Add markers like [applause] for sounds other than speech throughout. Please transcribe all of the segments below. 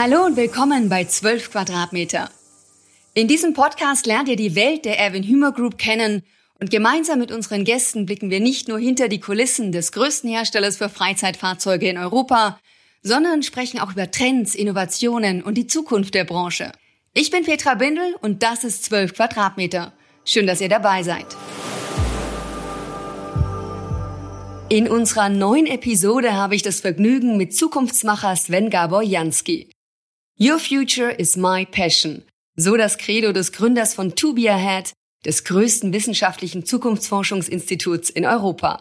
Hallo und willkommen bei 12 Quadratmeter. In diesem Podcast lernt ihr die Welt der Erwin Hümer Group kennen und gemeinsam mit unseren Gästen blicken wir nicht nur hinter die Kulissen des größten Herstellers für Freizeitfahrzeuge in Europa, sondern sprechen auch über Trends, Innovationen und die Zukunft der Branche. Ich bin Petra Bindel und das ist 12 Quadratmeter. Schön, dass ihr dabei seid. In unserer neuen Episode habe ich das Vergnügen mit Zukunftsmacher Sven Gabor Jansky. Your future is my passion. So das Credo des Gründers von To Be Ahead, des größten wissenschaftlichen Zukunftsforschungsinstituts in Europa.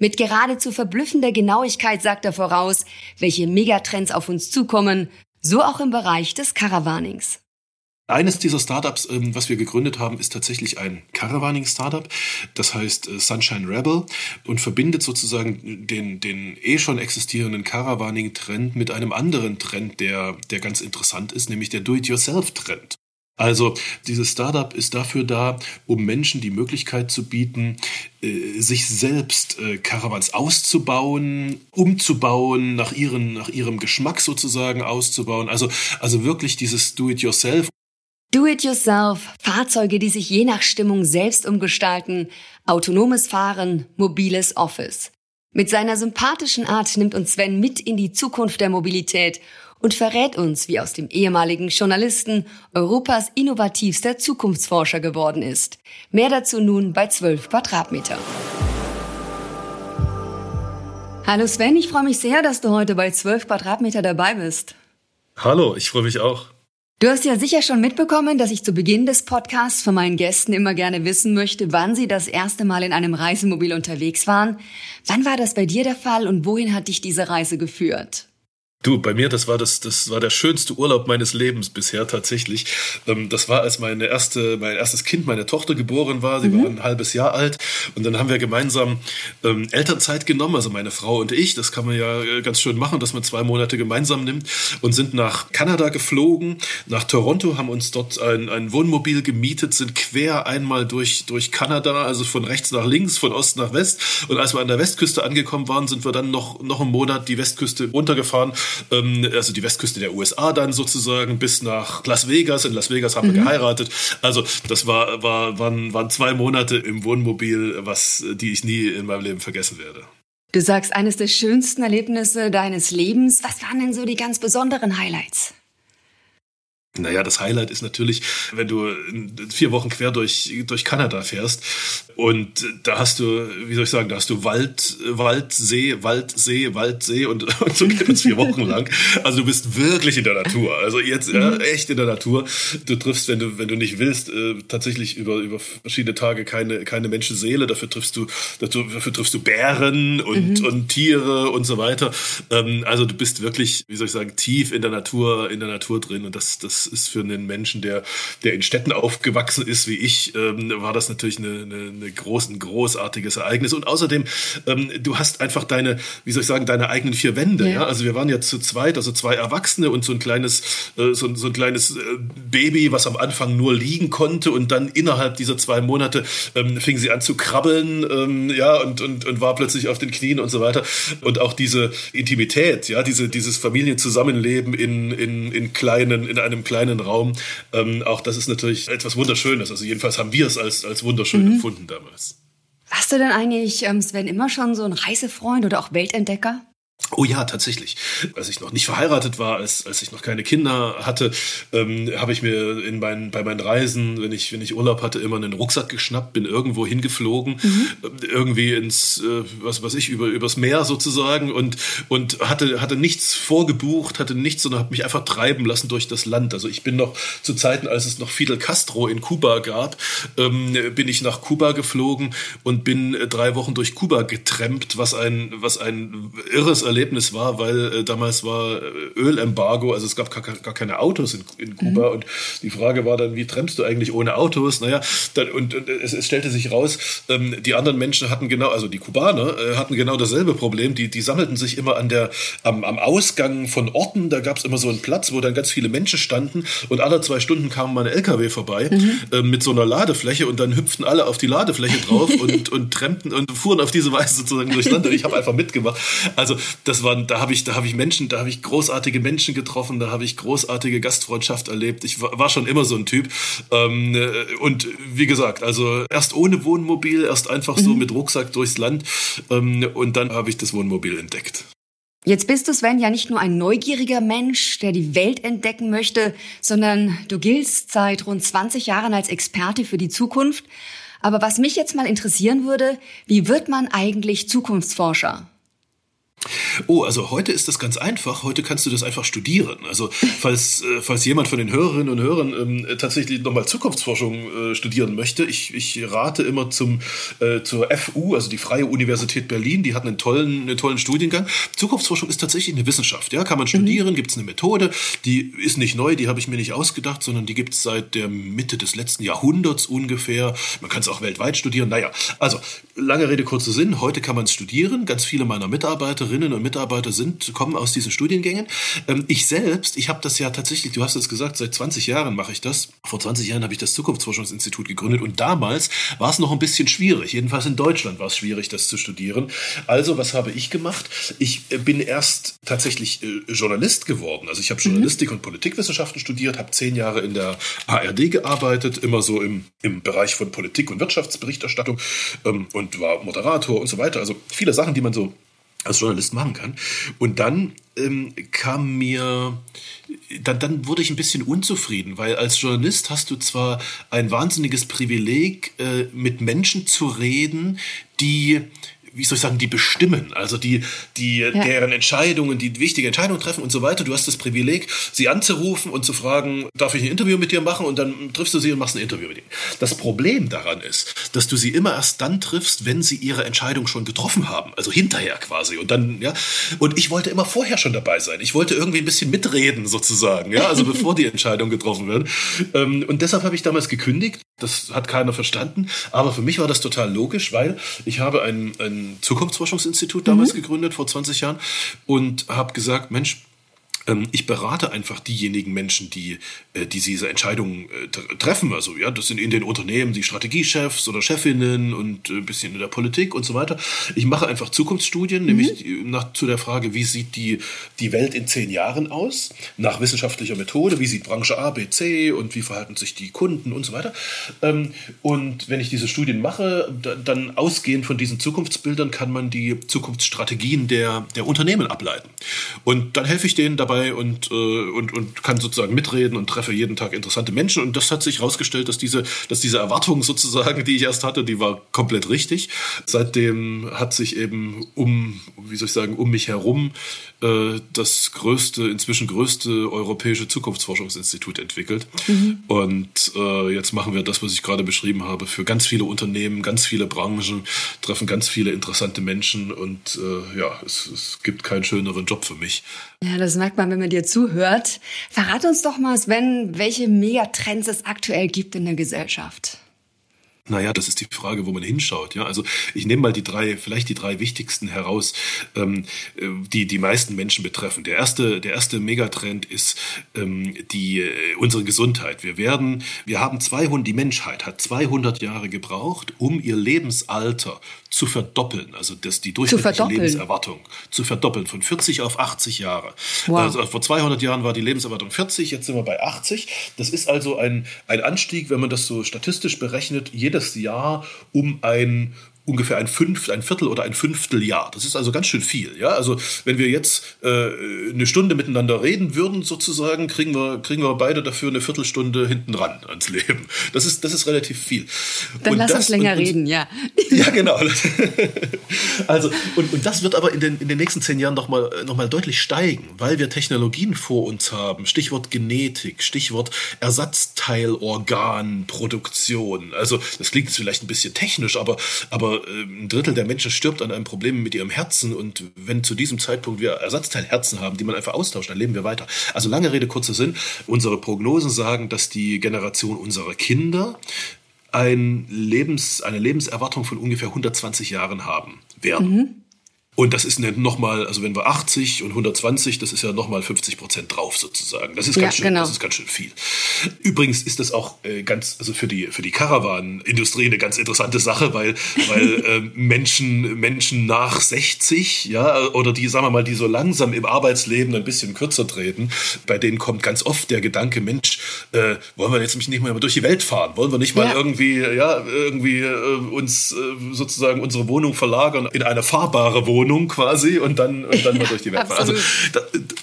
Mit geradezu verblüffender Genauigkeit sagt er voraus, welche Megatrends auf uns zukommen, so auch im Bereich des Caravanings. Eines dieser Startups, ähm, was wir gegründet haben, ist tatsächlich ein Caravaning-Startup. Das heißt äh, Sunshine Rebel und verbindet sozusagen den, den eh schon existierenden Caravaning-Trend mit einem anderen Trend, der, der ganz interessant ist, nämlich der Do-it-yourself-Trend. Also dieses Startup ist dafür da, um Menschen die Möglichkeit zu bieten, äh, sich selbst äh, Caravans auszubauen, umzubauen, nach, ihren, nach ihrem Geschmack sozusagen auszubauen. Also, also wirklich dieses Do-it-yourself Do-it-yourself, Fahrzeuge, die sich je nach Stimmung selbst umgestalten, autonomes Fahren, mobiles Office. Mit seiner sympathischen Art nimmt uns Sven mit in die Zukunft der Mobilität und verrät uns, wie aus dem ehemaligen Journalisten Europas innovativster Zukunftsforscher geworden ist. Mehr dazu nun bei 12 Quadratmeter. Hallo Sven, ich freue mich sehr, dass du heute bei 12 Quadratmeter dabei bist. Hallo, ich freue mich auch. Du hast ja sicher schon mitbekommen, dass ich zu Beginn des Podcasts von meinen Gästen immer gerne wissen möchte, wann sie das erste Mal in einem Reisemobil unterwegs waren. Wann war das bei dir der Fall und wohin hat dich diese Reise geführt? Du, bei mir, das war das, das war der schönste Urlaub meines Lebens bisher tatsächlich. Ähm, das war, als meine erste, mein erstes Kind, meine Tochter geboren war. Sie mhm. war ein halbes Jahr alt. Und dann haben wir gemeinsam ähm, Elternzeit genommen, also meine Frau und ich. Das kann man ja äh, ganz schön machen, dass man zwei Monate gemeinsam nimmt und sind nach Kanada geflogen, nach Toronto, haben uns dort ein, ein Wohnmobil gemietet, sind quer einmal durch, durch Kanada, also von rechts nach links, von Ost nach West. Und als wir an der Westküste angekommen waren, sind wir dann noch, noch einen Monat die Westküste runtergefahren ähm, also die Westküste der USA dann sozusagen bis nach Las Vegas. In Las Vegas haben mhm. wir geheiratet. Also das war, war, waren, waren zwei Monate im Wohnmobil, was, die ich nie in meinem Leben vergessen werde. Du sagst, eines der schönsten Erlebnisse deines Lebens. Was waren denn so die ganz besonderen Highlights? Naja, das Highlight ist natürlich, wenn du vier Wochen quer durch, durch Kanada fährst und da hast du, wie soll ich sagen, da hast du Wald, Wald, See, Wald, See, Wald, See und, [laughs] und so geht es vier Wochen lang. Also du bist wirklich in der Natur. Also jetzt ja, mhm. echt in der Natur. Du triffst, wenn du, wenn du nicht willst, äh, tatsächlich über, über verschiedene Tage keine, keine Menschenseele. Dafür triffst du, dafür, dafür triffst du Bären und, mhm. und Tiere und so weiter. Ähm, also du bist wirklich, wie soll ich sagen, tief in der Natur, in der Natur drin und das, das ist für einen Menschen, der, der in Städten aufgewachsen ist wie ich, ähm, war das natürlich eine, eine, eine groß, ein großartiges Ereignis. Und außerdem, ähm, du hast einfach deine, wie soll ich sagen, deine eigenen vier Wände. Ja. ja? Also wir waren ja zu zweit, also zwei Erwachsene und so ein kleines, äh, so, so ein kleines äh, Baby, was am Anfang nur liegen konnte und dann innerhalb dieser zwei Monate ähm, fing sie an zu krabbeln, ähm, ja, und, und, und war plötzlich auf den Knien und so weiter. Und auch diese Intimität, ja, diese, dieses Familienzusammenleben in, in, in kleinen, in einem kleinen Raum. Ähm, auch das ist natürlich etwas Wunderschönes. Also jedenfalls haben wir es als, als wunderschön mhm. empfunden damals. Warst du denn eigentlich, ähm, Sven, immer schon so ein Reisefreund oder auch Weltentdecker? Oh ja, tatsächlich. Als ich noch nicht verheiratet war, als, als ich noch keine Kinder hatte, ähm, habe ich mir in meinen, bei meinen Reisen, wenn ich, wenn ich Urlaub hatte, immer einen Rucksack geschnappt, bin irgendwo hingeflogen, mhm. irgendwie ins, äh, was weiß ich, über, übers Meer sozusagen und, und hatte, hatte nichts vorgebucht, hatte nichts, sondern habe mich einfach treiben lassen durch das Land. Also ich bin noch zu Zeiten, als es noch Fidel Castro in Kuba gab, ähm, bin ich nach Kuba geflogen und bin drei Wochen durch Kuba getrampt, was ein, was ein irres Erlebnis war, weil äh, damals war äh, Ölembargo, also es gab gar, gar keine Autos in, in Kuba mhm. und die Frage war dann, wie trennst du eigentlich ohne Autos? Naja, dann, und, und es, es, stellte sich raus, ähm, die anderen Menschen hatten genau, also die Kubaner äh, hatten genau dasselbe Problem. Die, die sammelten sich immer an der, am, am Ausgang von Orten, da gab es immer so einen Platz, wo dann ganz viele Menschen standen und alle zwei Stunden kamen mal ein LKW vorbei mhm. äh, mit so einer Ladefläche und dann hüpften alle auf die Ladefläche drauf [laughs] und, und trennten und fuhren auf diese Weise sozusagen durchs Land und ich habe einfach mitgemacht. Also das waren, da habe ich, da habe ich Menschen, da habe ich großartige Menschen getroffen, da habe ich großartige Gastfreundschaft erlebt. Ich war, schon immer so ein Typ. Ähm, äh, und wie gesagt, also erst ohne Wohnmobil, erst einfach so mhm. mit Rucksack durchs Land ähm, und dann habe ich das Wohnmobil entdeckt. Jetzt bist du, Sven, ja nicht nur ein neugieriger Mensch, der die Welt entdecken möchte, sondern du giltst seit rund 20 Jahren als Experte für die Zukunft. Aber was mich jetzt mal interessieren würde, wie wird man eigentlich Zukunftsforscher? Oh, also heute ist das ganz einfach. Heute kannst du das einfach studieren. Also falls, äh, falls jemand von den Hörerinnen und Hörern ähm, tatsächlich nochmal Zukunftsforschung äh, studieren möchte, ich, ich rate immer zum, äh, zur FU, also die Freie Universität Berlin. Die hat einen tollen, einen tollen Studiengang. Zukunftsforschung ist tatsächlich eine Wissenschaft. Ja, kann man studieren, mhm. gibt es eine Methode. Die ist nicht neu, die habe ich mir nicht ausgedacht, sondern die gibt es seit der Mitte des letzten Jahrhunderts ungefähr. Man kann es auch weltweit studieren. Naja, also lange Rede, kurzer Sinn. Heute kann man es studieren. Ganz viele meiner Mitarbeiterinnen und Mitarbeiter sind, kommen aus diesen Studiengängen. Ähm, ich selbst, ich habe das ja tatsächlich, du hast es gesagt, seit 20 Jahren mache ich das. Vor 20 Jahren habe ich das Zukunftsforschungsinstitut gegründet und damals war es noch ein bisschen schwierig. Jedenfalls in Deutschland war es schwierig, das zu studieren. Also, was habe ich gemacht? Ich äh, bin erst tatsächlich äh, Journalist geworden. Also ich habe mhm. Journalistik mhm. und Politikwissenschaften studiert, habe zehn Jahre in der ARD gearbeitet, immer so im, im Bereich von Politik und Wirtschaftsberichterstattung ähm, und war Moderator und so weiter. Also viele Sachen, die man so als Journalist machen kann. Und dann ähm, kam mir, dann, dann wurde ich ein bisschen unzufrieden, weil als Journalist hast du zwar ein wahnsinniges Privileg, äh, mit Menschen zu reden, die wie soll ich sagen, die bestimmen, also die, die ja. deren Entscheidungen, die wichtige Entscheidungen treffen und so weiter. Du hast das Privileg, sie anzurufen und zu fragen, darf ich ein Interview mit dir machen? Und dann triffst du sie und machst ein Interview mit ihnen. Das Problem daran ist, dass du sie immer erst dann triffst, wenn sie ihre Entscheidung schon getroffen haben, also hinterher quasi. Und dann, ja, und ich wollte immer vorher schon dabei sein. Ich wollte irgendwie ein bisschen mitreden sozusagen, ja, also bevor die Entscheidung getroffen wird. Ähm, und deshalb habe ich damals gekündigt. Das hat keiner verstanden. Aber für mich war das total logisch, weil ich habe ein, ein Zukunftsforschungsinstitut damals mhm. gegründet, vor 20 Jahren, und habe gesagt, Mensch, ich berate einfach diejenigen Menschen, die, äh, die diese Entscheidungen äh, treffen. Also ja, das sind in den Unternehmen die Strategiechefs oder Chefinnen und ein bisschen in der Politik und so weiter. Ich mache einfach Zukunftsstudien, mhm. nämlich nach, zu der Frage, wie sieht die, die Welt in zehn Jahren aus, nach wissenschaftlicher Methode, wie sieht Branche A, B, C und wie verhalten sich die Kunden und so weiter. Ähm, und wenn ich diese Studien mache, dann ausgehend von diesen Zukunftsbildern kann man die Zukunftsstrategien der, der Unternehmen ableiten. Und dann helfe ich denen dabei, dabei und, äh, und, und kann sozusagen mitreden und treffe jeden Tag interessante Menschen. Und das hat sich herausgestellt, dass diese, dass diese Erwartung sozusagen, die ich erst hatte, die war komplett richtig. Seitdem hat sich eben um, wie soll ich sagen, um mich herum äh, das größte, inzwischen größte europäische Zukunftsforschungsinstitut entwickelt. Mhm. Und äh, jetzt machen wir das, was ich gerade beschrieben habe, für ganz viele Unternehmen, ganz viele Branchen, treffen ganz viele interessante Menschen und äh, ja, es, es gibt keinen schöneren Job für mich. Ja, das merkt man, wenn man dir zuhört. Verrat uns doch mal, Sven, welche Megatrends es aktuell gibt in der Gesellschaft. Naja, das ist die Frage, wo man hinschaut. Ja, also ich nehme mal die drei, vielleicht die drei wichtigsten heraus, ähm, äh, die die meisten Menschen betreffen. Der erste, der erste Megatrend ist ähm, die äh, unsere Gesundheit. Wir werden, wir haben 200, die Menschheit hat 200 Jahre gebraucht, um ihr Lebensalter zu verdoppeln, also das, die durchschnittliche Lebenserwartung zu verdoppeln, von 40 auf 80 Jahre. Wow. Also vor 200 Jahren war die Lebenserwartung 40, jetzt sind wir bei 80. Das ist also ein, ein Anstieg, wenn man das so statistisch berechnet, jedes Jahr um ein ungefähr ein Fünft, ein Viertel oder ein Fünfteljahr. Das ist also ganz schön viel. Ja, also wenn wir jetzt äh, eine Stunde miteinander reden würden, sozusagen, kriegen wir, kriegen wir beide dafür eine Viertelstunde hinten ran ans Leben. Das ist, das ist relativ viel. Dann und lass das, uns länger und, reden, ja. Ja, genau. [laughs] also, und, und das wird aber in den, in den nächsten zehn Jahren nochmal noch mal deutlich steigen, weil wir Technologien vor uns haben. Stichwort Genetik, Stichwort Ersatzteilorganproduktion. Also, das klingt jetzt vielleicht ein bisschen technisch, aber, aber äh, ein Drittel der Menschen stirbt an einem Problem mit ihrem Herzen und wenn zu diesem Zeitpunkt wir Ersatzteilherzen haben, die man einfach austauscht, dann leben wir weiter. Also lange Rede, kurzer Sinn. Unsere Prognosen sagen, dass die Generation unserer Kinder ein Lebens, eine Lebenserwartung von ungefähr 120 Jahren haben werden. Mhm. Und das ist nochmal, also wenn wir 80 und 120, das ist ja nochmal 50 Prozent drauf sozusagen. Das ist ganz ja, schön, genau. das ist ganz schön viel. Übrigens ist das auch äh, ganz, also für die für die Karawanindustrie eine ganz interessante Sache, weil weil [laughs] äh, Menschen Menschen nach 60, ja, oder die sagen wir mal, die so langsam im Arbeitsleben ein bisschen kürzer treten, bei denen kommt ganz oft der Gedanke, Mensch, äh, wollen wir jetzt nicht mal durch die Welt fahren? Wollen wir nicht mal ja. irgendwie, ja, irgendwie äh, uns äh, sozusagen unsere Wohnung verlagern in eine fahrbare Wohnung? Wohnung quasi und dann, und dann mal [laughs] durch die Welt. also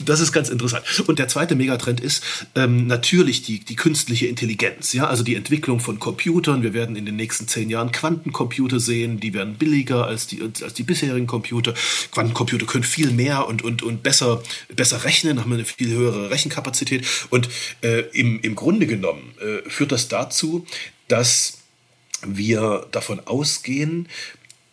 das ist ganz interessant. Und der zweite Megatrend ist ähm, natürlich die, die künstliche Intelligenz. Ja, also die Entwicklung von Computern. Wir werden in den nächsten zehn Jahren Quantencomputer sehen. Die werden billiger als die, als die bisherigen Computer. Quantencomputer können viel mehr und, und, und besser, besser rechnen, haben eine viel höhere Rechenkapazität. Und äh, im, im Grunde genommen äh, führt das dazu, dass wir davon ausgehen,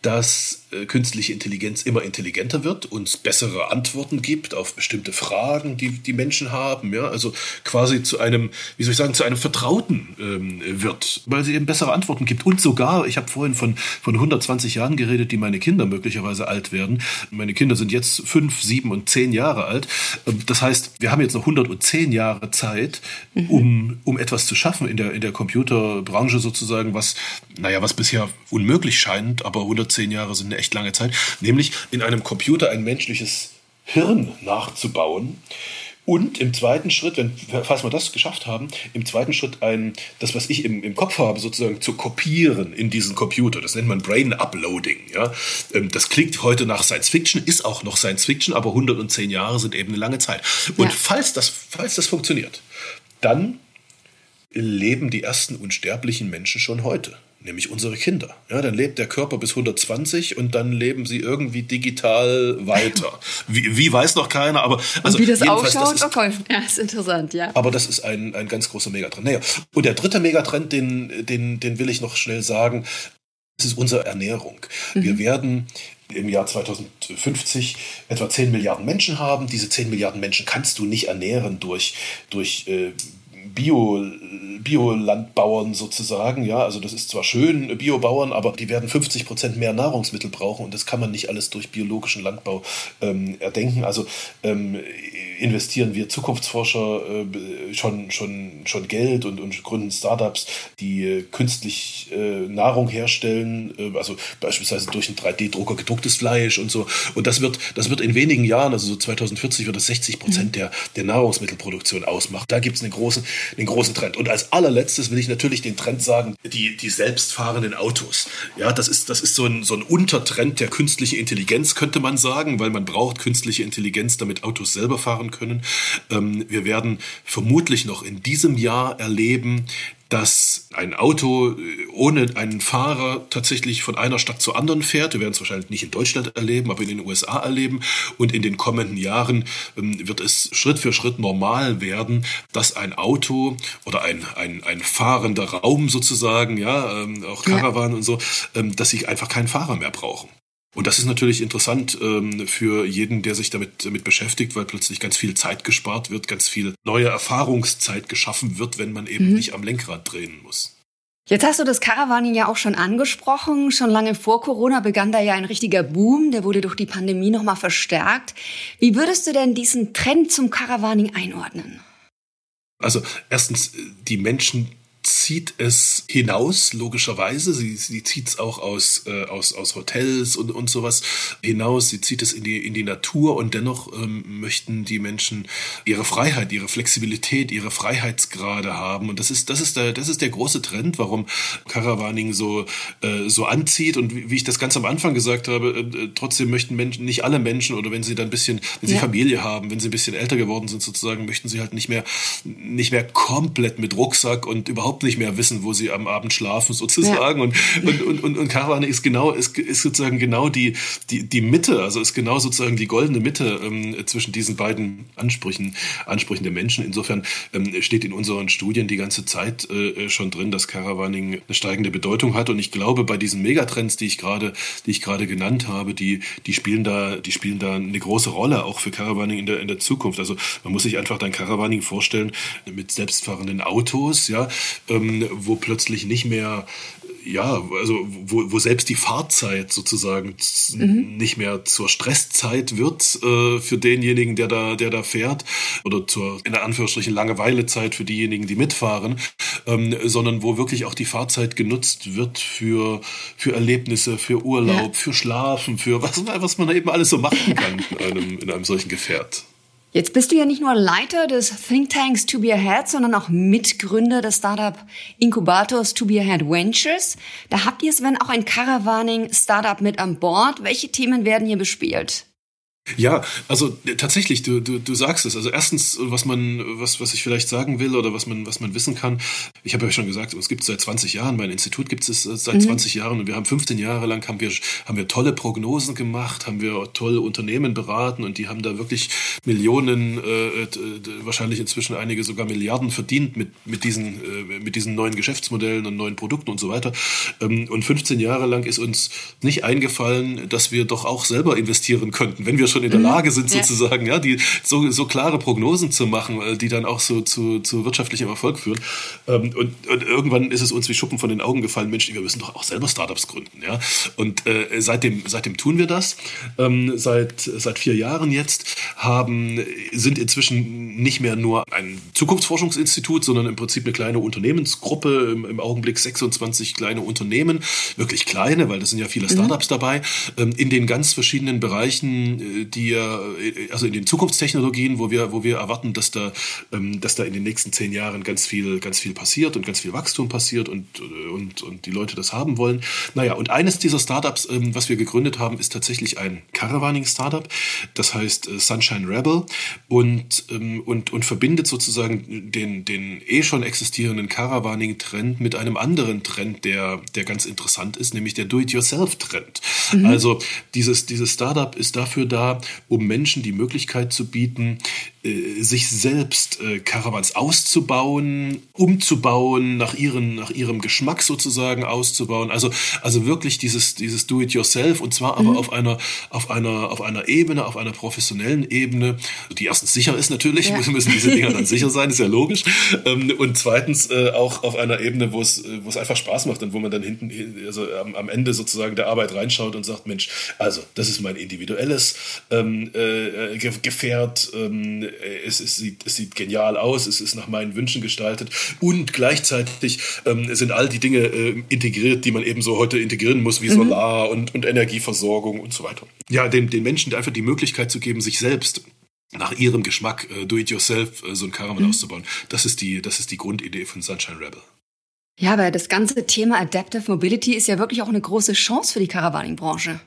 dass äh, künstliche Intelligenz immer intelligenter wird, uns bessere Antworten gibt auf bestimmte Fragen, die die Menschen haben, ja, also quasi zu einem, wie soll ich sagen, zu einem Vertrauten ähm, wird, weil sie eben bessere Antworten gibt und sogar, ich habe vorhin von von 120 Jahren geredet, die meine Kinder möglicherweise alt werden. Meine Kinder sind jetzt fünf, sieben und zehn Jahre alt. Ähm, das heißt, wir haben jetzt noch 110 Jahre Zeit, mhm. um um etwas zu schaffen in der in der Computerbranche sozusagen, was naja, was bisher unmöglich scheint, aber 110 Jahre sind eine echt lange Zeit, nämlich in einem Computer ein menschliches Hirn nachzubauen. Und im zweiten Schritt, wenn, falls wir das geschafft haben, im zweiten Schritt ein, das, was ich im, im Kopf habe, sozusagen zu kopieren in diesen Computer. Das nennt man Brain Uploading. Ja? Ähm, das klingt heute nach Science Fiction, ist auch noch Science Fiction, aber 110 Jahre sind eben eine lange Zeit. Und ja. falls, das, falls das funktioniert, dann leben die ersten unsterblichen Menschen schon heute nämlich unsere Kinder. Ja, dann lebt der Körper bis 120 und dann leben sie irgendwie digital weiter. [laughs] Wie, wie weiß noch keiner, aber also und wie das ausschaut, das ist, okay. ja, ist interessant, ja. Aber das ist ein, ein ganz großer Megatrend. Naja, und der dritte Megatrend, den, den, den will ich noch schnell sagen, das ist unsere Ernährung. Mhm. Wir werden im Jahr 2050 etwa 10 Milliarden Menschen haben. Diese 10 Milliarden Menschen kannst du nicht ernähren durch, durch äh, Bio, Biolandbauern sozusagen. Ja, also das ist zwar schön, Biobauern, aber die werden 50 Prozent mehr Nahrungsmittel brauchen und das kann man nicht alles durch biologischen Landbau ähm, erdenken. Also ähm, investieren wir Zukunftsforscher äh, schon, schon, schon Geld und, und gründen Startups, die äh, künstlich äh, Nahrung herstellen, äh, also beispielsweise durch einen 3D-Drucker gedrucktes Fleisch und so. Und das wird, das wird in wenigen Jahren, also so 2040, wird das 60 Prozent mhm. der, der Nahrungsmittelproduktion ausmachen. Da gibt es einen großen, einen großen Trend. Und als allerletztes will ich natürlich den Trend sagen, die, die selbstfahrenden Autos. Ja, das ist, das ist so ein, so ein Untertrend der künstlichen Intelligenz, könnte man sagen, weil man braucht künstliche Intelligenz, damit Autos selber fahren können. Ähm, wir werden vermutlich noch in diesem Jahr erleben, dass ein Auto äh, ohne einen Fahrer tatsächlich von einer Stadt zur anderen fährt. Wir werden es wahrscheinlich nicht in Deutschland erleben, aber in den USA erleben. Und in den kommenden Jahren ähm, wird es Schritt für Schritt normal werden, dass ein Auto oder ein, ein, ein fahrender Raum sozusagen, ja, ähm, auch Karawan ja. und so, ähm, dass sie einfach keinen Fahrer mehr brauchen. Und das ist natürlich interessant ähm, für jeden, der sich damit, damit beschäftigt, weil plötzlich ganz viel Zeit gespart wird, ganz viel neue Erfahrungszeit geschaffen wird, wenn man eben mhm. nicht am Lenkrad drehen muss. Jetzt hast du das Caravaning ja auch schon angesprochen. Schon lange vor Corona begann da ja ein richtiger Boom. Der wurde durch die Pandemie nochmal verstärkt. Wie würdest du denn diesen Trend zum Caravaning einordnen? Also erstens, die Menschen zieht es hinaus, logischerweise. Sie, sie zieht es auch aus, äh, aus, aus Hotels und, und sowas hinaus. Sie zieht es in die, in die Natur und dennoch ähm, möchten die Menschen ihre Freiheit, ihre Flexibilität, ihre Freiheitsgrade haben. Und das ist, das ist, der, das ist der große Trend, warum Caravaning so, äh, so anzieht. Und wie, wie ich das ganz am Anfang gesagt habe, äh, trotzdem möchten Menschen, nicht alle Menschen oder wenn sie dann ein bisschen, wenn sie ja. Familie haben, wenn sie ein bisschen älter geworden sind sozusagen, möchten sie halt nicht mehr, nicht mehr komplett mit Rucksack und überhaupt überhaupt nicht mehr wissen, wo sie am Abend schlafen [laughs] sozusagen. Ja. Und, und, und, und, und Karawane ist genau, ist, ist sozusagen genau die, die, die Mitte, also ist genau sozusagen die goldene Mitte ähm, zwischen diesen beiden Ansprüchen, Ansprüchen der Menschen. Insofern ähm, steht in unseren Studien die ganze Zeit äh, schon drin, dass Caravaning eine steigende Bedeutung hat. Und ich glaube, bei diesen Megatrends, die ich gerade, die ich gerade genannt habe, die, die spielen da, die spielen da eine große Rolle auch für Caravaning in der, in der Zukunft. Also man muss sich einfach dein Caravaning vorstellen mit selbstfahrenden Autos, ja, ähm, wo plötzlich nicht mehr ja, also wo, wo selbst die Fahrzeit sozusagen mhm. nicht mehr zur Stresszeit wird äh, für denjenigen, der da, der da fährt, oder zur in der Anführungsstrichen Langeweilezeit für diejenigen, die mitfahren, ähm, sondern wo wirklich auch die Fahrzeit genutzt wird für, für Erlebnisse, für Urlaub, ja. für Schlafen, für was, was man eben alles so machen [laughs] kann in einem, in einem solchen Gefährt. Jetzt bist du ja nicht nur Leiter des Thinktanks To Be Ahead, sondern auch Mitgründer des Startup Inkubators To Be Ahead Ventures. Da habt ihr, Sven, auch ein Caravaning-Startup mit an Bord. Welche Themen werden hier bespielt? Ja, also äh, tatsächlich, du, du, du sagst es. Also erstens, was man, was, was ich vielleicht sagen will oder was man, was man wissen kann. Ich habe ja schon gesagt, es gibt seit 20 Jahren, mein Institut gibt es äh, seit mhm. 20 Jahren und wir haben 15 Jahre lang haben wir, haben wir tolle Prognosen gemacht, haben wir tolle Unternehmen beraten und die haben da wirklich Millionen, äh, wahrscheinlich inzwischen einige sogar Milliarden verdient mit, mit diesen, äh, mit diesen neuen Geschäftsmodellen und neuen Produkten und so weiter. Ähm, und 15 Jahre lang ist uns nicht eingefallen, dass wir doch auch selber investieren könnten, wenn wir schon in der mhm. Lage sind, sozusagen, ja, die so, so klare Prognosen zu machen, äh, die dann auch so zu, zu wirtschaftlichem Erfolg führen. Ähm, und, und irgendwann ist es uns wie Schuppen von den Augen gefallen, Mensch, wir müssen doch auch selber Startups gründen, ja. Und äh, seitdem, seitdem tun wir das. Ähm, seit, seit vier Jahren jetzt haben, sind inzwischen nicht mehr nur ein Zukunftsforschungsinstitut, sondern im Prinzip eine kleine Unternehmensgruppe, im, im Augenblick 26 kleine Unternehmen, wirklich kleine, weil das sind ja viele mhm. Startups mhm. dabei, ähm, in den ganz verschiedenen Bereichen, äh, die also in den Zukunftstechnologien, wo wir, wo wir erwarten, dass da, ähm, dass da in den nächsten zehn Jahren ganz viel, ganz viel passiert und ganz viel Wachstum passiert und, und, und die Leute das haben wollen. Naja, und eines dieser Startups, ähm, was wir gegründet haben, ist tatsächlich ein Caravaning-Startup. Das heißt äh, Sunshine Rebel und, ähm, und, und verbindet sozusagen den, den eh schon existierenden Caravaning-Trend mit einem anderen Trend, der, der ganz interessant ist, nämlich der Do-it-yourself-Trend. Mhm. Also dieses, dieses Startup ist dafür da, um Menschen die Möglichkeit zu bieten, sich selbst äh, Caravans auszubauen, umzubauen, nach, ihren, nach ihrem Geschmack sozusagen auszubauen. Also, also wirklich dieses, dieses Do-it-yourself und zwar aber mhm. auf, einer, auf, einer, auf einer Ebene, auf einer professionellen Ebene, die erstens sicher ist natürlich, ja. [laughs] müssen diese Dinger dann sicher [laughs] sein, ist ja logisch. Ähm, und zweitens äh, auch auf einer Ebene, wo es, wo es einfach Spaß macht und wo man dann hinten, also am, am Ende sozusagen der Arbeit reinschaut und sagt, Mensch, also das ist mein individuelles ähm, äh, Gefährt, ähm, es, es, sieht, es sieht genial aus, es ist nach meinen Wünschen gestaltet und gleichzeitig ähm, sind all die Dinge äh, integriert, die man eben so heute integrieren muss, wie mhm. Solar und, und Energieversorgung und so weiter. Ja, den, den Menschen einfach die Möglichkeit zu geben, sich selbst nach ihrem Geschmack äh, do-it-yourself äh, so ein Caravan mhm. auszubauen. Das ist, die, das ist die Grundidee von Sunshine Rebel. Ja, aber das ganze Thema Adaptive Mobility ist ja wirklich auch eine große Chance für die Caravaning-Branche.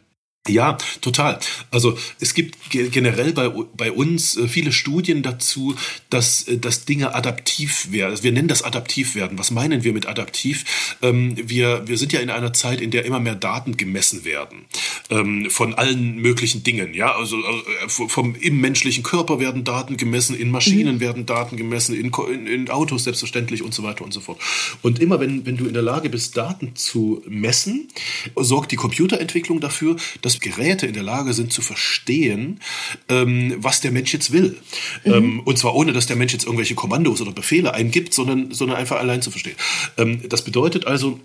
Ja, total. Also es gibt generell bei, bei uns äh, viele Studien dazu, dass, äh, dass Dinge adaptiv werden. Also wir nennen das adaptiv werden. Was meinen wir mit adaptiv? Ähm, wir, wir sind ja in einer Zeit, in der immer mehr Daten gemessen werden ähm, von allen möglichen Dingen. Ja, also äh, vom im menschlichen Körper werden Daten gemessen, in Maschinen mhm. werden Daten gemessen, in, in, in Autos selbstverständlich und so weiter und so fort. Und immer wenn, wenn du in der Lage bist, Daten zu messen, sorgt die Computerentwicklung dafür, dass Geräte in der Lage sind zu verstehen, ähm, was der Mensch jetzt will. Mhm. Ähm, und zwar ohne, dass der Mensch jetzt irgendwelche Kommandos oder Befehle eingibt, sondern, sondern einfach allein zu verstehen. Ähm, das bedeutet also,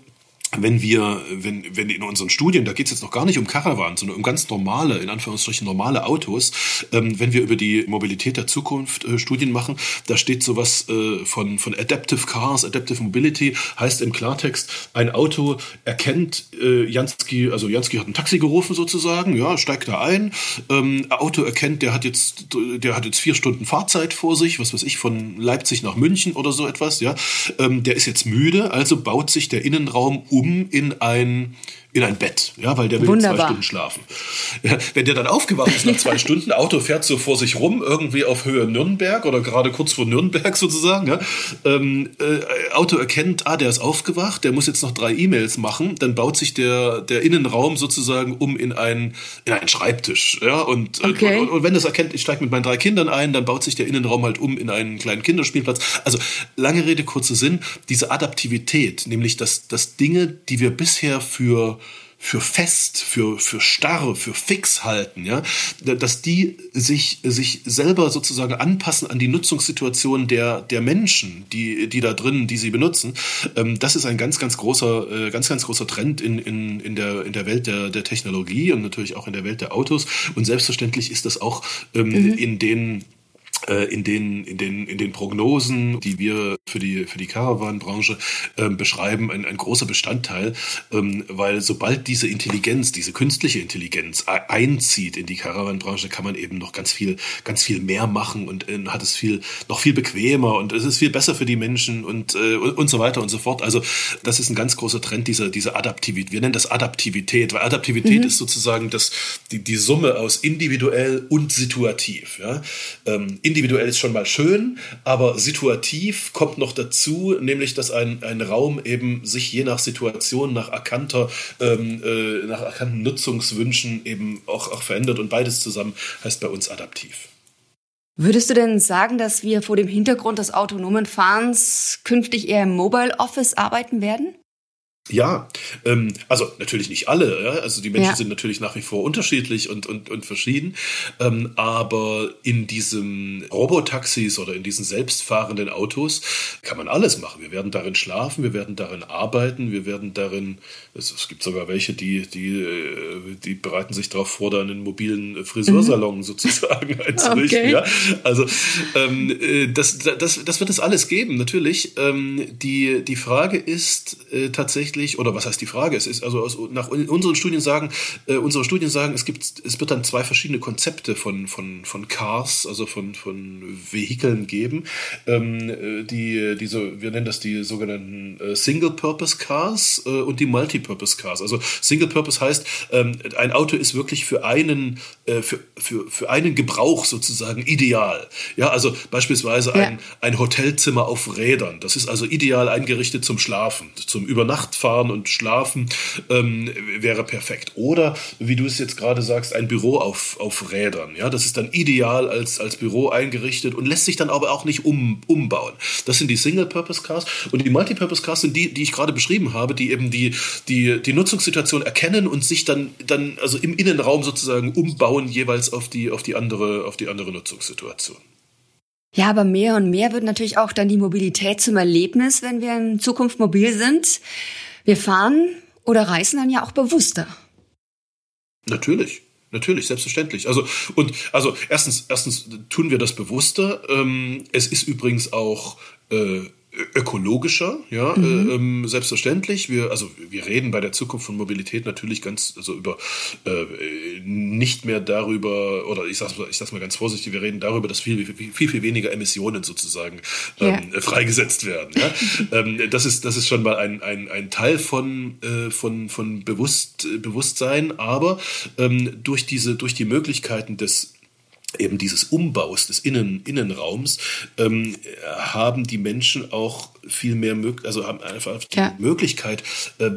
wenn wir, wenn, wenn in unseren Studien, da geht es jetzt noch gar nicht um Caravan, sondern um ganz normale, in Anführungsstrichen normale Autos, ähm, wenn wir über die Mobilität der Zukunft äh, Studien machen, da steht sowas äh, von, von Adaptive Cars, Adaptive Mobility, heißt im Klartext, ein Auto erkennt äh, Jansky, also Jansky hat ein Taxi gerufen sozusagen, ja, steigt da ein, ähm, Auto erkennt, der hat jetzt, der hat jetzt vier Stunden Fahrzeit vor sich, was weiß ich, von Leipzig nach München oder so etwas, ja, ähm, der ist jetzt müde, also baut sich der Innenraum um um in ein in ein Bett, ja, weil der will Wunderbar. zwei Stunden schlafen. Ja, wenn der dann aufgewacht ist nach zwei [laughs] Stunden, Auto fährt so vor sich rum, irgendwie auf Höhe Nürnberg oder gerade kurz vor Nürnberg [laughs] sozusagen, ja, ähm, äh, Auto erkennt, ah, der ist aufgewacht, der muss jetzt noch drei E-Mails machen, dann baut sich der, der Innenraum sozusagen um in einen, in einen Schreibtisch, ja, und, okay. und, und, wenn das erkennt, ich steige mit meinen drei Kindern ein, dann baut sich der Innenraum halt um in einen kleinen Kinderspielplatz. Also, lange Rede, kurzer Sinn, diese Adaptivität, nämlich dass, dass Dinge, die wir bisher für für fest, für, für starr, für fix halten, ja, dass die sich, sich selber sozusagen anpassen an die Nutzungssituation der, der Menschen, die, die da drin, die sie benutzen. Ähm, das ist ein ganz, ganz großer, äh, ganz, ganz großer Trend in, in, in der, in der Welt der, der Technologie und natürlich auch in der Welt der Autos. Und selbstverständlich ist das auch ähm, mhm. in den in den, in, den, in den Prognosen, die wir für die, für die Caravan-Branche ähm, beschreiben, ein, ein großer Bestandteil, ähm, weil sobald diese Intelligenz, diese künstliche Intelligenz einzieht in die Caravan-Branche, kann man eben noch ganz viel, ganz viel mehr machen und äh, hat es viel, noch viel bequemer und es ist viel besser für die Menschen und, äh, und, und so weiter und so fort. Also das ist ein ganz großer Trend, dieser, dieser Adaptivität. Wir nennen das Adaptivität, weil Adaptivität mhm. ist sozusagen das, die, die Summe aus individuell und situativ. Ja? Ähm, individuell ist schon mal schön, aber situativ kommt noch dazu, nämlich dass ein, ein Raum eben sich je nach Situation, nach erkannter, ähm, äh, nach erkannten Nutzungswünschen eben auch, auch verändert und beides zusammen heißt bei uns adaptiv. Würdest du denn sagen, dass wir vor dem Hintergrund des autonomen Fahrens künftig eher im Mobile Office arbeiten werden? Ja, ähm, also natürlich nicht alle. Ja? Also die Menschen ja. sind natürlich nach wie vor unterschiedlich und, und, und verschieden. Ähm, aber in diesen Robotaxis oder in diesen selbstfahrenden Autos kann man alles machen. Wir werden darin schlafen, wir werden darin arbeiten, wir werden darin, es, es gibt sogar welche, die, die, äh, die bereiten sich darauf vor, da einen mobilen Friseursalon mhm. sozusagen [laughs] einzurichten. Okay. Ja? Also ähm, äh, das, das, das wird es alles geben, natürlich. Ähm, die, die Frage ist äh, tatsächlich, tatsächlich, oder was heißt die Frage? Es ist also aus, nach unseren Studien sagen, äh, unsere Studien sagen, es gibt, es wird dann zwei verschiedene Konzepte von, von, von Cars, also von, von Vehikeln geben. Ähm, äh, die, diese, wir nennen das die sogenannten äh, Single-Purpose Cars äh, und die Multi-Purpose Cars. Also Single-Purpose heißt, ähm, ein Auto ist wirklich für einen, äh, für, für, für einen Gebrauch sozusagen ideal. Ja, also beispielsweise ja. ein, ein Hotelzimmer auf Rädern. Das ist also ideal eingerichtet zum Schlafen, zum Übernachten fahren und schlafen ähm, wäre perfekt. Oder, wie du es jetzt gerade sagst, ein Büro auf, auf Rädern. Ja, das ist dann ideal als, als Büro eingerichtet und lässt sich dann aber auch nicht um, umbauen. Das sind die Single-Purpose-Cars und die Multi-Purpose-Cars sind die, die ich gerade beschrieben habe, die eben die, die, die Nutzungssituation erkennen und sich dann, dann also im Innenraum sozusagen umbauen, jeweils auf die, auf die andere, auf die andere Nutzungssituation. Ja, aber mehr und mehr wird natürlich auch dann die Mobilität zum Erlebnis, wenn wir in Zukunft mobil sind. Wir fahren oder reisen dann ja auch bewusster. Natürlich. Natürlich, selbstverständlich. Also und also erstens, erstens tun wir das bewusster. Ähm, es ist übrigens auch äh, ökologischer, ja, mhm. äh, ähm, selbstverständlich. Wir, also wir reden bei der Zukunft von Mobilität natürlich ganz, also über äh, nicht mehr darüber, oder ich sag's, ich sag's mal ganz vorsichtig, wir reden darüber, dass viel, viel, viel, viel weniger Emissionen sozusagen ähm, ja. freigesetzt werden. Ja? [laughs] ähm, das ist, das ist schon mal ein, ein, ein Teil von, äh, von, von Bewusst, Bewusstsein, aber ähm, durch diese, durch die Möglichkeiten des eben dieses Umbaus des Innen, Innenraums ähm, haben die Menschen auch viel mehr, also haben einfach die ja. Möglichkeit, äh,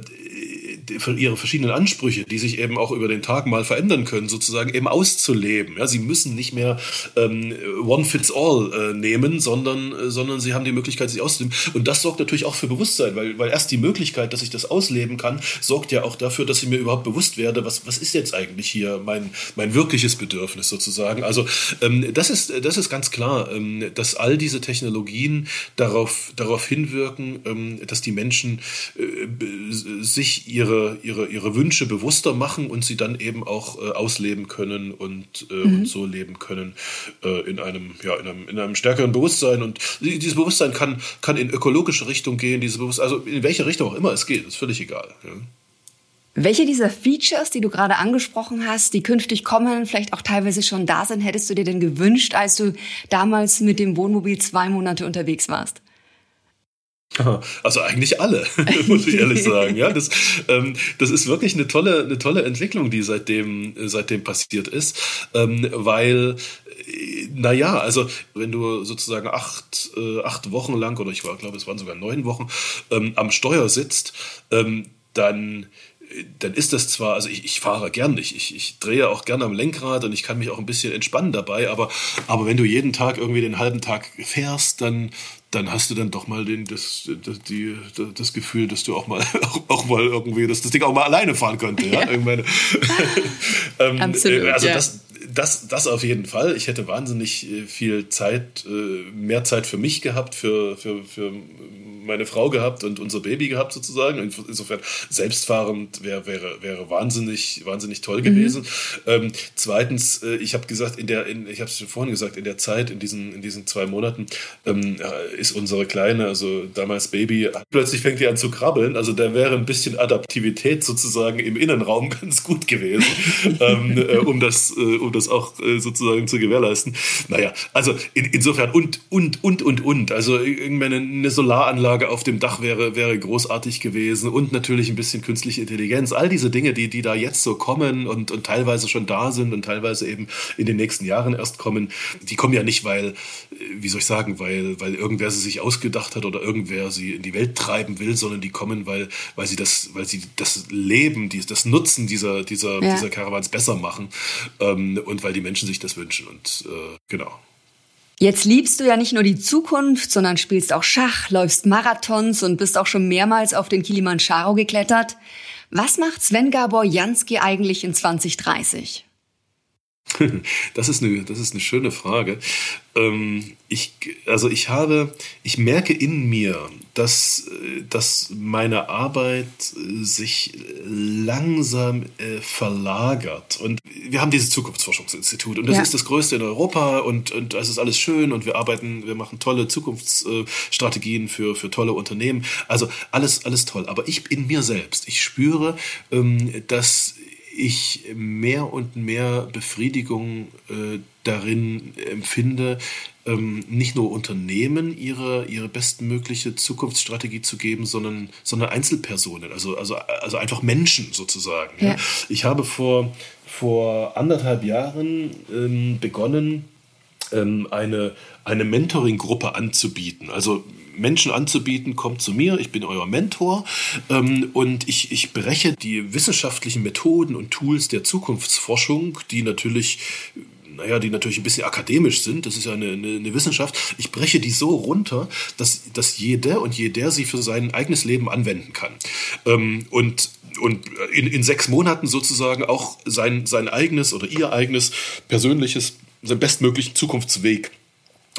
ihre verschiedenen Ansprüche, die sich eben auch über den Tag mal verändern können, sozusagen eben auszuleben. Ja, sie müssen nicht mehr ähm, One Fits All äh, nehmen, sondern, äh, sondern sie haben die Möglichkeit, sich auszuleben. Und das sorgt natürlich auch für Bewusstsein, weil, weil erst die Möglichkeit, dass ich das ausleben kann, sorgt ja auch dafür, dass ich mir überhaupt bewusst werde, was, was ist jetzt eigentlich hier mein, mein wirkliches Bedürfnis sozusagen. Also ähm, das, ist, das ist ganz klar, ähm, dass all diese Technologien darauf, darauf hinwirken, ähm, dass die Menschen äh, sich ihre, ihre, ihre Wünsche bewusster machen und sie dann eben auch äh, ausleben können und, äh, mhm. und so leben können äh, in, einem, ja, in, einem, in einem stärkeren Bewusstsein. Und dieses Bewusstsein kann, kann in ökologische Richtung gehen, diese Bewusstsein, also in welche Richtung auch immer es geht, ist völlig egal. Ja. Welche dieser Features, die du gerade angesprochen hast, die künftig kommen, vielleicht auch teilweise schon da sind, hättest du dir denn gewünscht, als du damals mit dem Wohnmobil zwei Monate unterwegs warst? [laughs] Also eigentlich alle, [laughs] muss ich ehrlich sagen. Ja, das, ähm, das ist wirklich eine tolle, eine tolle Entwicklung, die seitdem, seitdem passiert ist, ähm, weil äh, naja, also wenn du sozusagen acht, äh, acht Wochen lang, oder ich war, glaube, es waren sogar neun Wochen, ähm, am Steuer sitzt, ähm, dann dann ist das zwar, also ich, ich fahre gern, ich, ich, ich drehe auch gerne am Lenkrad und ich kann mich auch ein bisschen entspannen dabei, aber, aber wenn du jeden Tag irgendwie den halben Tag fährst, dann, dann hast du dann doch mal den, das, das, die, das Gefühl, dass du auch mal, [laughs] auch, auch mal irgendwie, dass das Ding auch mal alleine fahren könnte. Ja? ja. [laughs] [laughs] ähm, Absolut, also ja. das, das, das auf jeden Fall. Ich hätte wahnsinnig äh, viel Zeit, äh, mehr Zeit für mich gehabt, für, für, für meine Frau gehabt und unser Baby gehabt sozusagen. Insofern selbstfahrend wäre wäre wäre wahnsinnig wahnsinnig toll gewesen. Mhm. Ähm, zweitens, äh, ich habe gesagt in der in, ich habe es schon vorhin gesagt in der Zeit in diesen in diesen zwei Monaten ähm, ist unsere kleine also damals Baby plötzlich fängt die an zu krabbeln. Also da wäre ein bisschen Adaptivität sozusagen im Innenraum [laughs] ganz gut gewesen, ähm, äh, um das äh, um das auch äh, sozusagen zu gewährleisten. Naja, also in, insofern und und und und und also irgendeine eine Solaranlage Solaranlage auf dem Dach wäre, wäre großartig gewesen und natürlich ein bisschen künstliche Intelligenz. All diese Dinge, die, die da jetzt so kommen und, und teilweise schon da sind und teilweise eben in den nächsten Jahren erst kommen, die kommen ja nicht, weil, wie soll ich sagen, weil, weil irgendwer sie sich ausgedacht hat oder irgendwer sie in die Welt treiben will, sondern die kommen, weil, weil sie das, weil sie das Leben, die, das Nutzen dieser, dieser, ja. dieser Caravans besser machen ähm, und weil die Menschen sich das wünschen. Und äh, genau. Jetzt liebst du ja nicht nur die Zukunft, sondern spielst auch Schach, läufst Marathons und bist auch schon mehrmals auf den Kilimanjaro geklettert. Was macht Sven Gabor Jansky eigentlich in 2030? [laughs] Das ist eine, das ist eine schöne Frage. Ähm, ich, also ich habe, ich merke in mir, dass, dass meine Arbeit sich langsam äh, verlagert. Und wir haben dieses Zukunftsforschungsinstitut und das ja. ist das größte in Europa und, und es ist alles schön und wir arbeiten, wir machen tolle Zukunftsstrategien für, für tolle Unternehmen. Also alles, alles toll. Aber ich in mir selbst, ich spüre, ähm, dass ich mehr und mehr Befriedigung äh, darin empfinde, ähm, nicht nur Unternehmen ihre, ihre bestmögliche Zukunftsstrategie zu geben, sondern, sondern Einzelpersonen, also, also, also einfach Menschen sozusagen. Ja. Ja. Ich habe vor, vor anderthalb Jahren ähm, begonnen, eine, eine Mentoring-Gruppe anzubieten. Also Menschen anzubieten, kommt zu mir, ich bin euer Mentor ähm, und ich, ich breche die wissenschaftlichen Methoden und Tools der Zukunftsforschung, die natürlich naja, die natürlich ein bisschen akademisch sind, das ist ja eine, eine, eine, Wissenschaft, ich breche die so runter, dass, dass jeder und jeder sie für sein eigenes Leben anwenden kann. Ähm, und und in, in sechs Monaten sozusagen auch sein, sein eigenes oder ihr eigenes persönliches, seinen bestmöglichen Zukunftsweg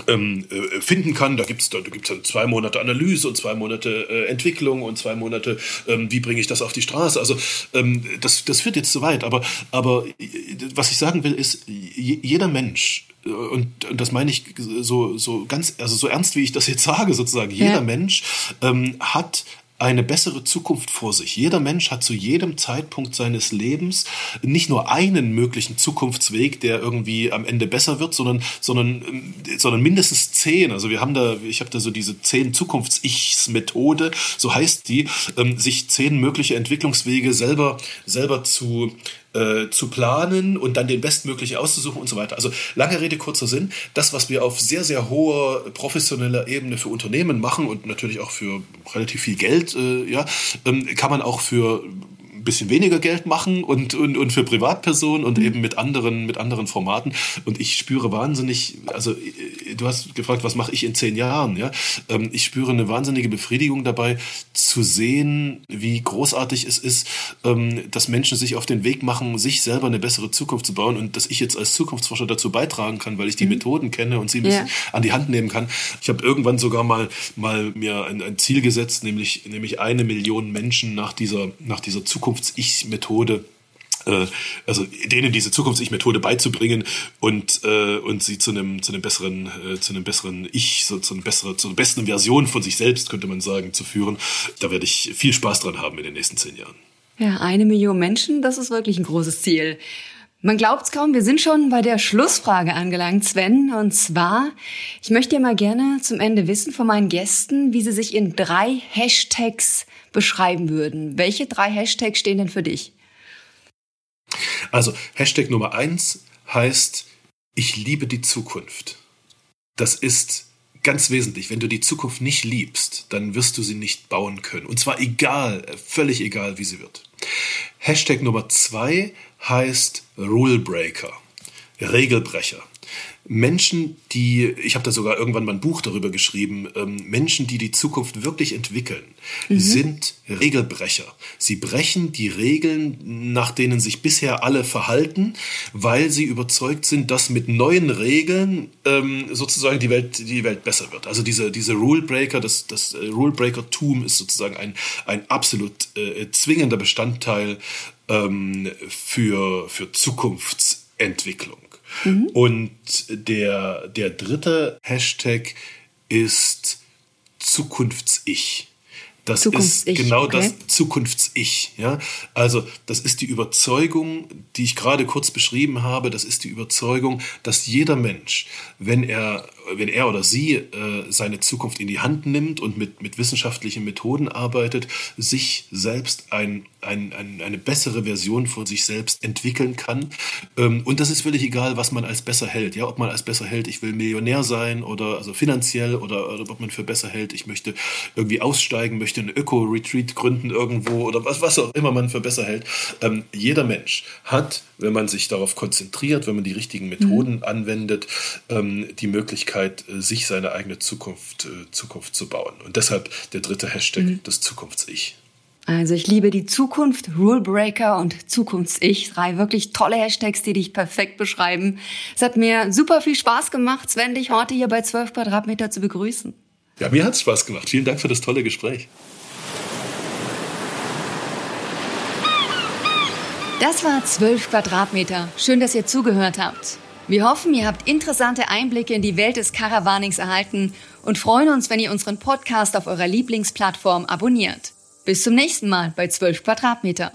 ähm, äh, finden kann. Da gibt es da gibt's dann zwei Monate Analyse und zwei Monate äh, Entwicklung und zwei Monate, ähm, wie bringe ich das auf die Straße. Also ähm, das, das führt jetzt zu weit. Aber, aber äh, was ich sagen will, ist, jeder Mensch, äh, und, und das meine ich so, so ganz, also so ernst, wie ich das jetzt [laughs] sage, sozusagen, jeder ja. Mensch ähm, hat eine bessere Zukunft vor sich. Jeder Mensch hat zu jedem Zeitpunkt seines Lebens nicht nur einen möglichen Zukunftsweg, der irgendwie am Ende besser wird, sondern, sondern, sondern mindestens zehn. Also wir haben da, ich habe da so diese zehn Zukunfts-Ichs-Methode, so heißt die, ähm, sich zehn mögliche Entwicklungswege selber, selber zu, äh, zu planen und dann den bestmöglichen auszusuchen und so weiter. Also lange Rede, kurzer Sinn. Das, was wir auf sehr, sehr hoher professioneller Ebene für Unternehmen machen und natürlich auch für relativ viel Geld, äh, ja, ähm, kann man auch für bisschen weniger Geld machen und, und, und für Privatpersonen und mhm. eben mit anderen, mit anderen Formaten. Und ich spüre wahnsinnig, also du hast gefragt, was mache ich in zehn Jahren? Ja? Ähm, ich spüre eine wahnsinnige Befriedigung dabei, zu sehen, wie großartig es ist, ähm, dass Menschen sich auf den Weg machen, sich selber eine bessere Zukunft zu bauen und dass ich jetzt als Zukunftsforscher dazu beitragen kann, weil ich die mhm. Methoden kenne und sie ein bisschen ja. an die Hand nehmen kann. Ich habe irgendwann sogar mal, mal mir ein, ein Ziel gesetzt, nämlich, nämlich eine Million Menschen nach dieser, nach dieser Zukunft Zukunfts-Ich-Methode äh, also denen diese Zukunfts-Ich-Methode beizubringen und, äh, und sie zu einem, zu einem besseren, äh, zu einem besseren Ich, so, zu, einem besseren, zu einer besten Version von sich selbst, könnte man sagen, zu führen. Da werde ich viel Spaß dran haben in den nächsten zehn Jahren. Ja, eine Million Menschen, das ist wirklich ein großes Ziel. Man glaubt's kaum, wir sind schon bei der Schlussfrage angelangt, Sven. Und zwar, ich möchte ja mal gerne zum Ende wissen von meinen Gästen, wie sie sich in drei Hashtags beschreiben würden. Welche drei Hashtags stehen denn für dich? Also Hashtag Nummer eins heißt, ich liebe die Zukunft. Das ist ganz wesentlich. Wenn du die Zukunft nicht liebst, dann wirst du sie nicht bauen können. Und zwar egal, völlig egal, wie sie wird. Hashtag Nummer zwei heißt Rule Breaker, Regelbrecher. Menschen, die, ich habe da sogar irgendwann mal ein Buch darüber geschrieben, ähm, Menschen, die die Zukunft wirklich entwickeln, mhm. sind Regelbrecher. Sie brechen die Regeln, nach denen sich bisher alle verhalten, weil sie überzeugt sind, dass mit neuen Regeln ähm, sozusagen die Welt, die Welt besser wird. Also diese, diese Rulebreaker, das, das äh, Rulebreaker-Tum ist sozusagen ein, ein absolut äh, zwingender Bestandteil ähm, für, für Zukunftsentwicklung. Mhm. Und der, der dritte Hashtag ist Zukunfts-Ich. Das ist genau okay. das Zukunfts-Ich. Ja? Also das ist die Überzeugung, die ich gerade kurz beschrieben habe, das ist die Überzeugung, dass jeder Mensch, wenn er wenn er oder sie äh, seine Zukunft in die Hand nimmt und mit, mit wissenschaftlichen Methoden arbeitet, sich selbst ein, ein, ein, eine bessere Version von sich selbst entwickeln kann. Ähm, und das ist völlig egal, was man als besser hält. Ja, ob man als besser hält, ich will Millionär sein oder also finanziell oder, oder ob man für besser hält, ich möchte irgendwie aussteigen, möchte einen Öko-Retreat gründen irgendwo oder was, was auch immer man für besser hält. Ähm, jeder Mensch hat, wenn man sich darauf konzentriert, wenn man die richtigen Methoden mhm. anwendet, ähm, die Möglichkeit, Möglichkeit, äh, sich seine eigene Zukunft, äh, Zukunft zu bauen. Und deshalb der dritte Hashtag, mhm. das Zukunfts-Ich. Also ich liebe die Zukunft, Rulebreaker und Zukunfts-Ich. Drei wirklich tolle Hashtags, die dich perfekt beschreiben. Es hat mir super viel Spaß gemacht, Sven, dich heute hier bei 12 Quadratmeter zu begrüßen. Ja, mir hat es Spaß gemacht. Vielen Dank für das tolle Gespräch. Das war 12 Quadratmeter. Schön, dass ihr zugehört habt. Wir hoffen, ihr habt interessante Einblicke in die Welt des Caravanings erhalten und freuen uns, wenn ihr unseren Podcast auf eurer Lieblingsplattform abonniert. Bis zum nächsten Mal bei 12 Quadratmeter.